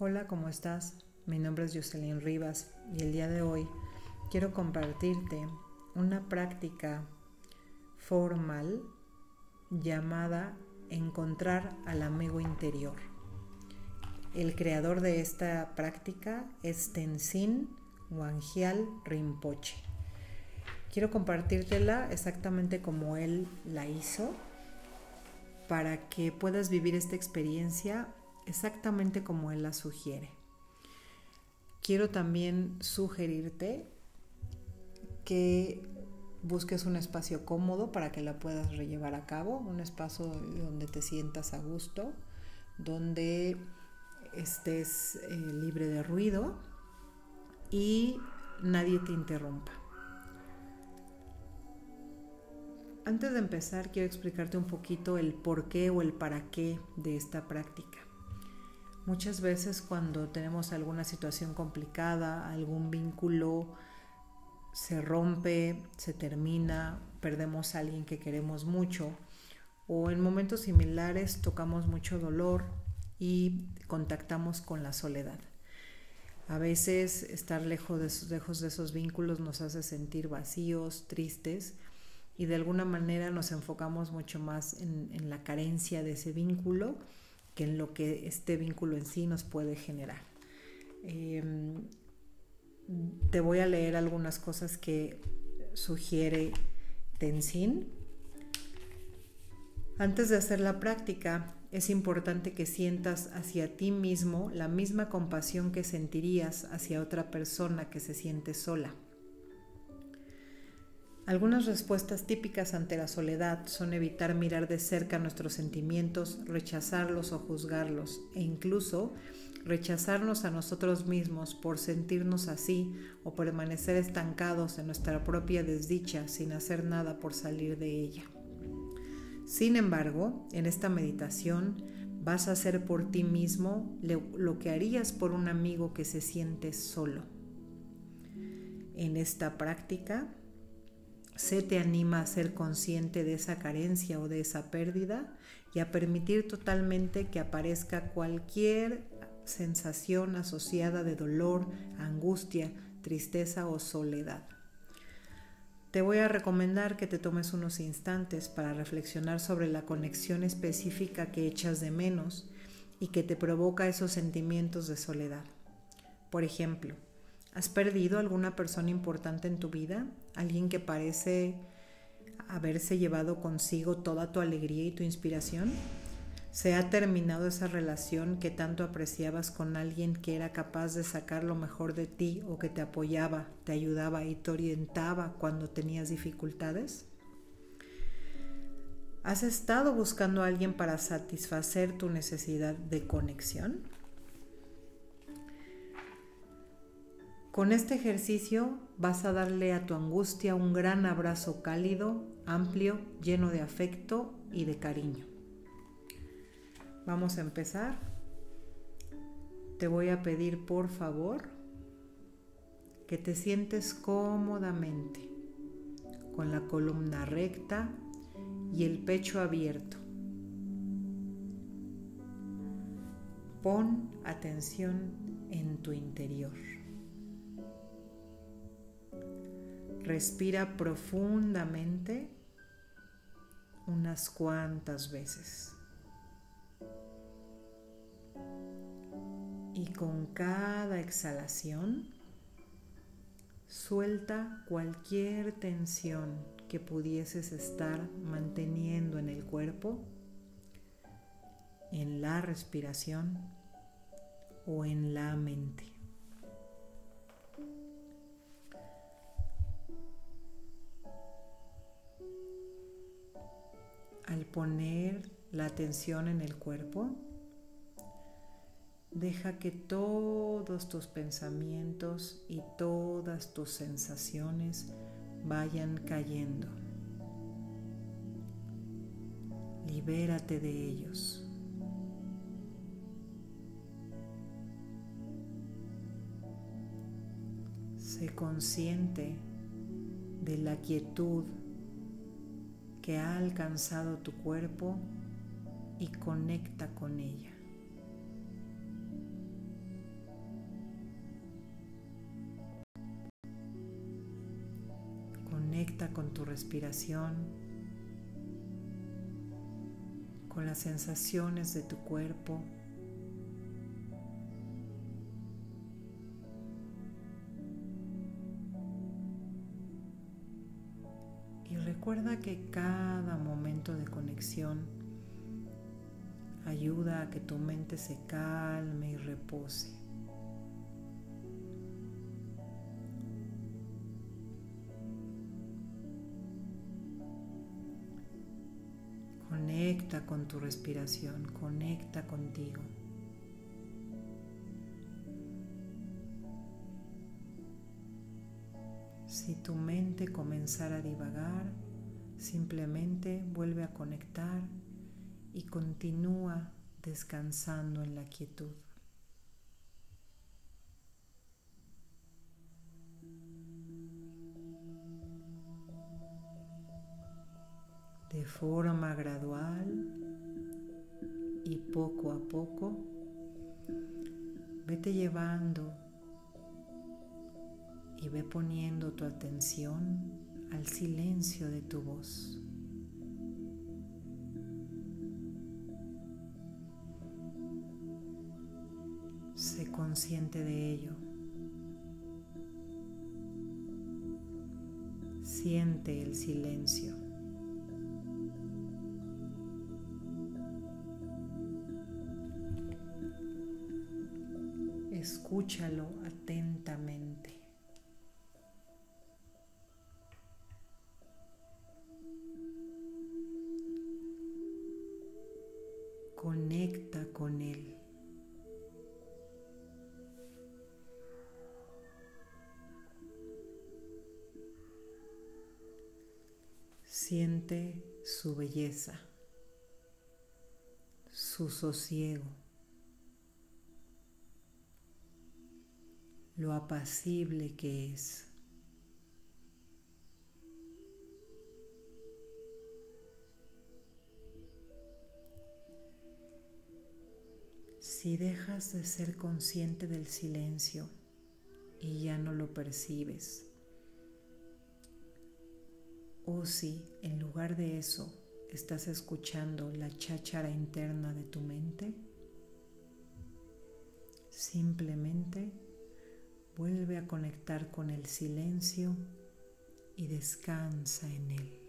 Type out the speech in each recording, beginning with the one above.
Hola, ¿cómo estás? Mi nombre es Jocelyn Rivas y el día de hoy quiero compartirte una práctica formal llamada Encontrar al amigo interior. El creador de esta práctica es Tenzin Wangyal Rinpoche. Quiero compartírtela exactamente como él la hizo para que puedas vivir esta experiencia exactamente como él la sugiere. Quiero también sugerirte que busques un espacio cómodo para que la puedas rellevar a cabo, un espacio donde te sientas a gusto, donde estés eh, libre de ruido y nadie te interrumpa. Antes de empezar, quiero explicarte un poquito el por qué o el para qué de esta práctica. Muchas veces cuando tenemos alguna situación complicada, algún vínculo se rompe, se termina, perdemos a alguien que queremos mucho o en momentos similares tocamos mucho dolor y contactamos con la soledad. A veces estar lejos de, esos vínculos nos hace sentir vacíos, tristes y de alguna manera nos enfocamos mucho más en la carencia de ese vínculo en lo que este vínculo en sí nos puede generar. Em, te voy a leer algunas cosas que sugiere Tenzin. Antes de hacer la práctica, es importante que sientas hacia ti mismo la misma compasión que sentirías hacia otra persona que se siente sola. Algunas respuestas típicas ante la soledad son evitar mirar de cerca nuestros sentimientos, rechazarlos o juzgarlos, e incluso rechazarnos a nosotros mismos por sentirnos así o permanecer estancados en nuestra propia desdicha sin hacer nada por salir de ella. Sin embargo, en esta meditación vas a hacer por ti mismo lo que harías por un amigo que se siente solo. En esta práctica, se te anima a ser consciente de esa carencia o de esa pérdida y a permitir totalmente que aparezca cualquier sensación asociada de dolor, angustia, tristeza o soledad. Te voy a recomendar que te tomes unos instantes para reflexionar sobre la conexión específica que echas de menos y que te provoca esos sentimientos de soledad. Por ejemplo, ¿Has perdido alguna persona importante en tu vida? ¿Alguien que parece haberse llevado consigo toda tu alegría y tu inspiración? ¿Se ha terminado esa relación que tanto apreciabas con alguien que era capaz de sacar lo mejor de ti o que te apoyaba, te ayudaba y te orientaba cuando tenías dificultades? ¿Has estado buscando a alguien para satisfacer tu necesidad de conexión? Con este ejercicio vas a darle a tu angustia un gran abrazo cálido, amplio, lleno de afecto y de cariño. Vamos a empezar. Te voy a pedir por favor que te sientes cómodamente, con la columna recta y el pecho abierto. Pon atención en tu interior. Respira profundamente unas cuantas veces. Y con cada exhalación, suelta cualquier tensión que pudieses estar manteniendo en el cuerpo, en la respiración o en la mente. Al poner la atención en el cuerpo, deja que todos tus pensamientos y todas tus sensaciones vayan cayendo. Libérate de ellos. Sé consciente de la quietud que ha alcanzado tu cuerpo y conecta con ella. Conecta con tu respiración, con las sensaciones de tu cuerpo. Recuerda que cada momento de conexión ayuda a que tu mente se calme y repose. Conecta con tu respiración, conecta contigo. Si tu mente comenzara a divagar, simplemente vuelve a conectar y continúa descansando en la quietud. De forma gradual y poco a poco, vete llevando y ve poniendo tu atención al silencio de tu voz. Sé consciente de ello. Siente el silencio. Escúchalo Siente su belleza, su sosiego, lo apacible que es. Si dejas de ser consciente del silencio y ya no lo percibes, o si en lugar de eso estás escuchando la cháchara interna de tu mente, simplemente vuelve a conectar con el silencio y descansa en él.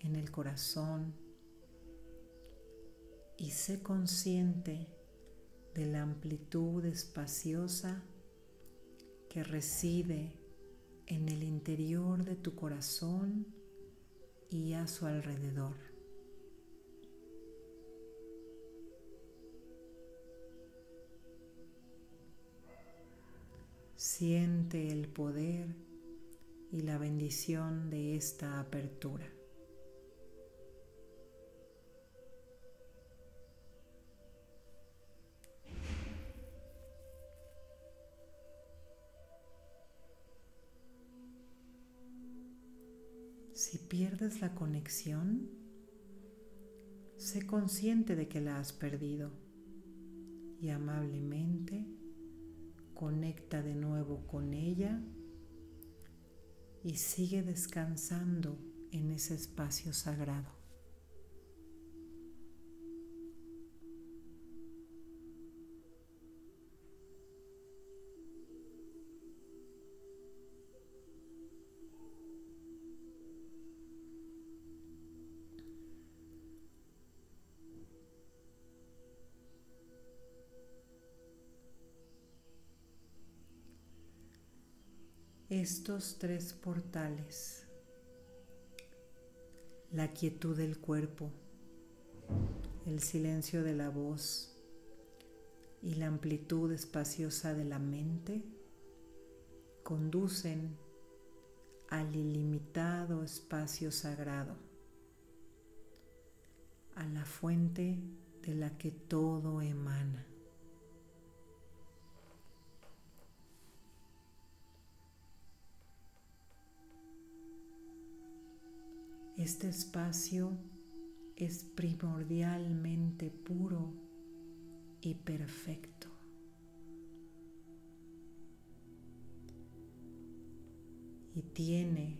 En el corazón y sé consciente de la amplitud espaciosa que reside en el interior de tu corazón y a su alrededor. Siente el poder y la bendición de esta apertura. Si pierdes la conexión, sé consciente de que la has perdido y amablemente conecta de nuevo con ella y sigue descansando en ese espacio sagrado. Estos tres portales. La quietud del cuerpo, el silencio de la voz y la amplitud espaciosa de la mente conducen al ilimitado espacio sagrado, a la fuente de la que todo emana. Este espacio es primordialmente puro y perfecto. Y tiene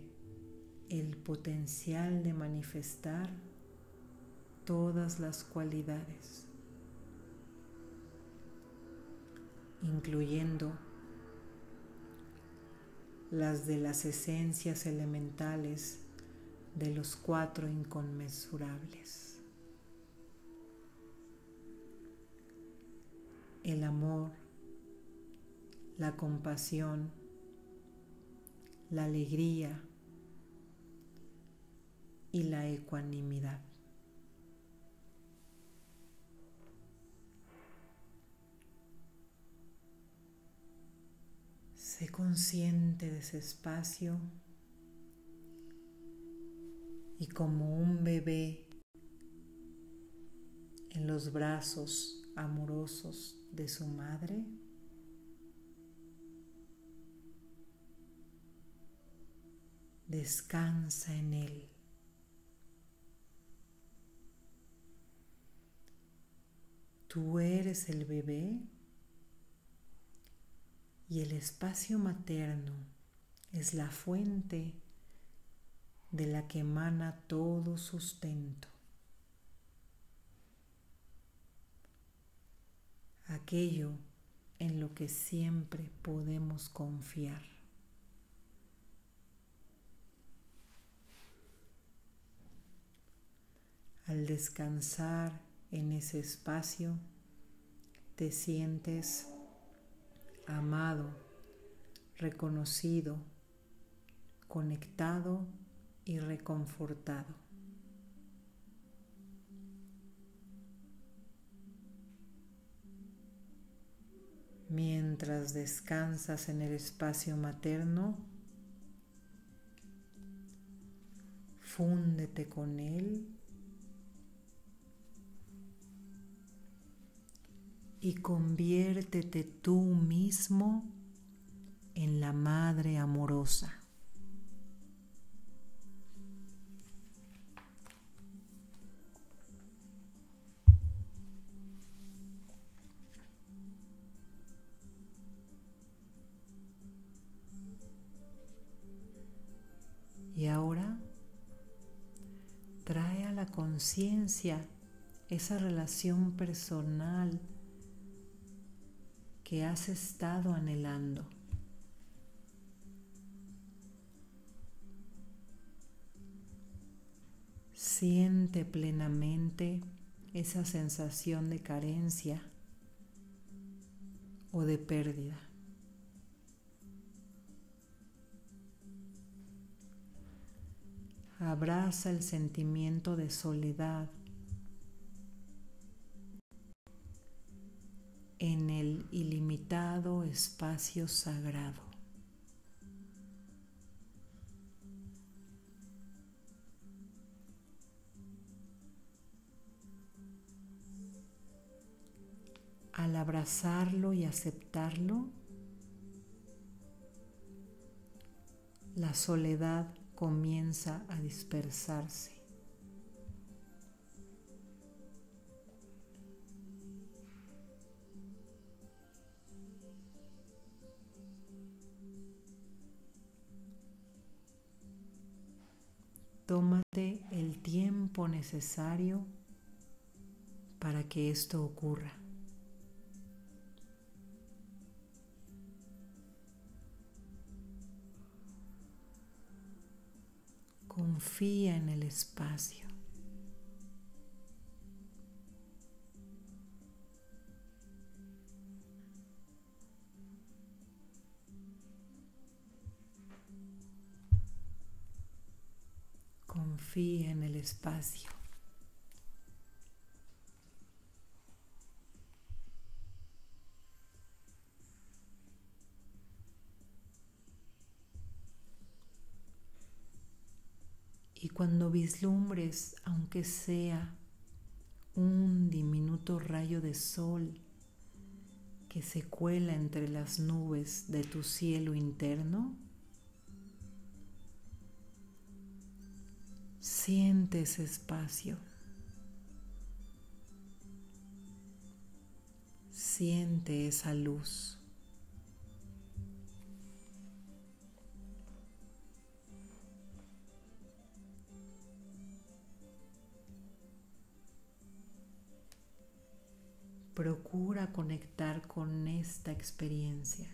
el potencial de manifestar todas las cualidades, incluyendo las de las esencias elementales de los cuatro inconmensurables. El amor, la compasión, la alegría y la ecuanimidad. Sé consciente de ese espacio y como un bebé en los brazos amorosos de su madre, descansa en él. Tú eres el bebé y el espacio materno es la fuente de la que emana todo sustento. Aquello en lo que siempre podemos confiar. Al descansar en ese espacio, te sientes amado, reconocido, conectado y reconfortado. Mientras descansas en el espacio materno, fúndete con él y conviértete tú mismo en la madre amorosa. Conciencia esa relación personal que has estado anhelando. Siente plenamente esa sensación de carencia o de pérdida. Abraza el sentimiento de soledad en el ilimitado espacio sagrado. Al abrazarlo y aceptarlo, la soledad comienza a dispersarse. Tómate el tiempo necesario para que esto ocurra. Confía en el espacio. Confía en el espacio. Cuando vislumbres, aunque sea un diminuto rayo de sol que se cuela entre las nubes de tu cielo interno, siente ese espacio. Siente esa luz. Procura conectar con esta experiencia.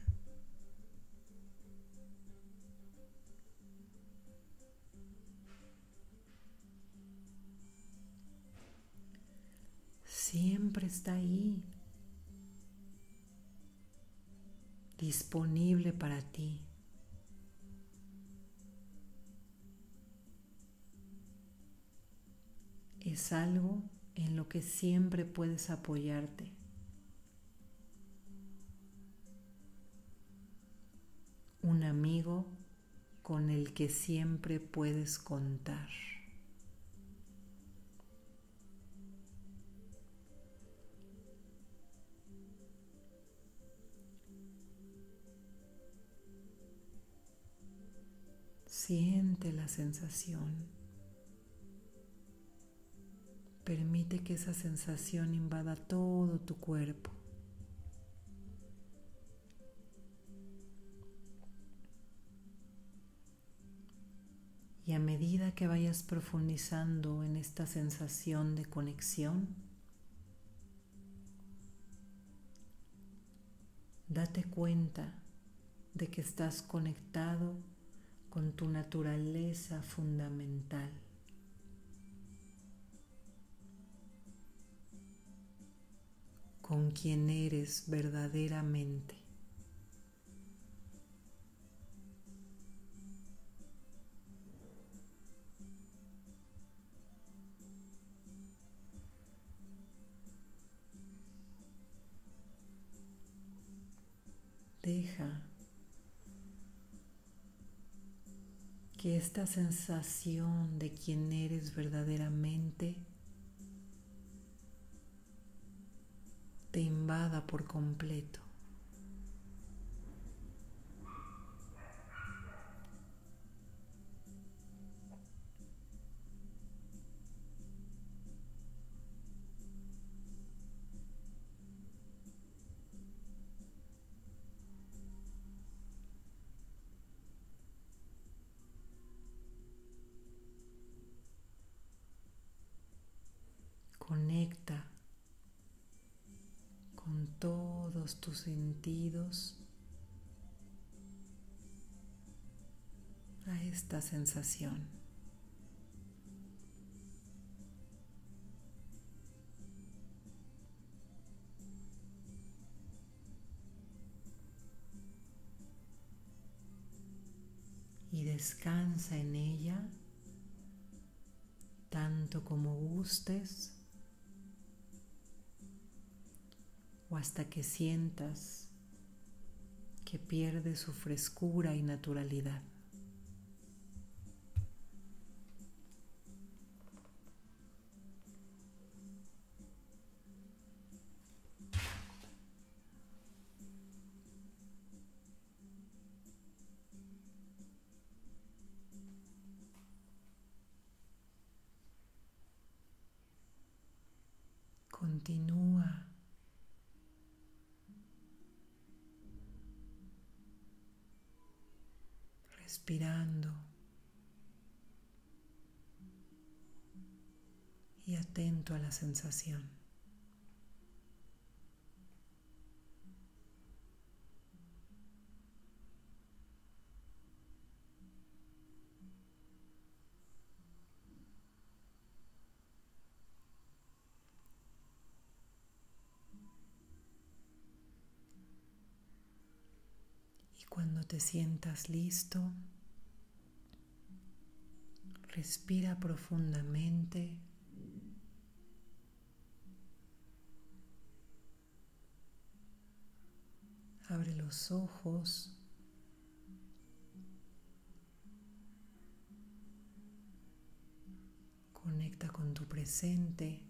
Siempre está ahí, disponible para ti. Es algo en lo que siempre puedes apoyarte. Un amigo con el que siempre puedes contar. Siente la sensación. Permite que esa sensación invada todo tu cuerpo. Y a medida que vayas profundizando en esta sensación de conexión, date cuenta de que estás conectado con tu naturaleza fundamental. Con quien eres verdaderamente. Deja que esta sensación de quien eres verdaderamente por completo. Sentidos a esta sensación. Y descansa en ella tanto como gustes o hasta que sientas que pierde su frescura y naturalidad. Continúa respirando y atento a la sensación. Cuando te sientas listo, respira profundamente. Abre los ojos. Conecta con tu presente.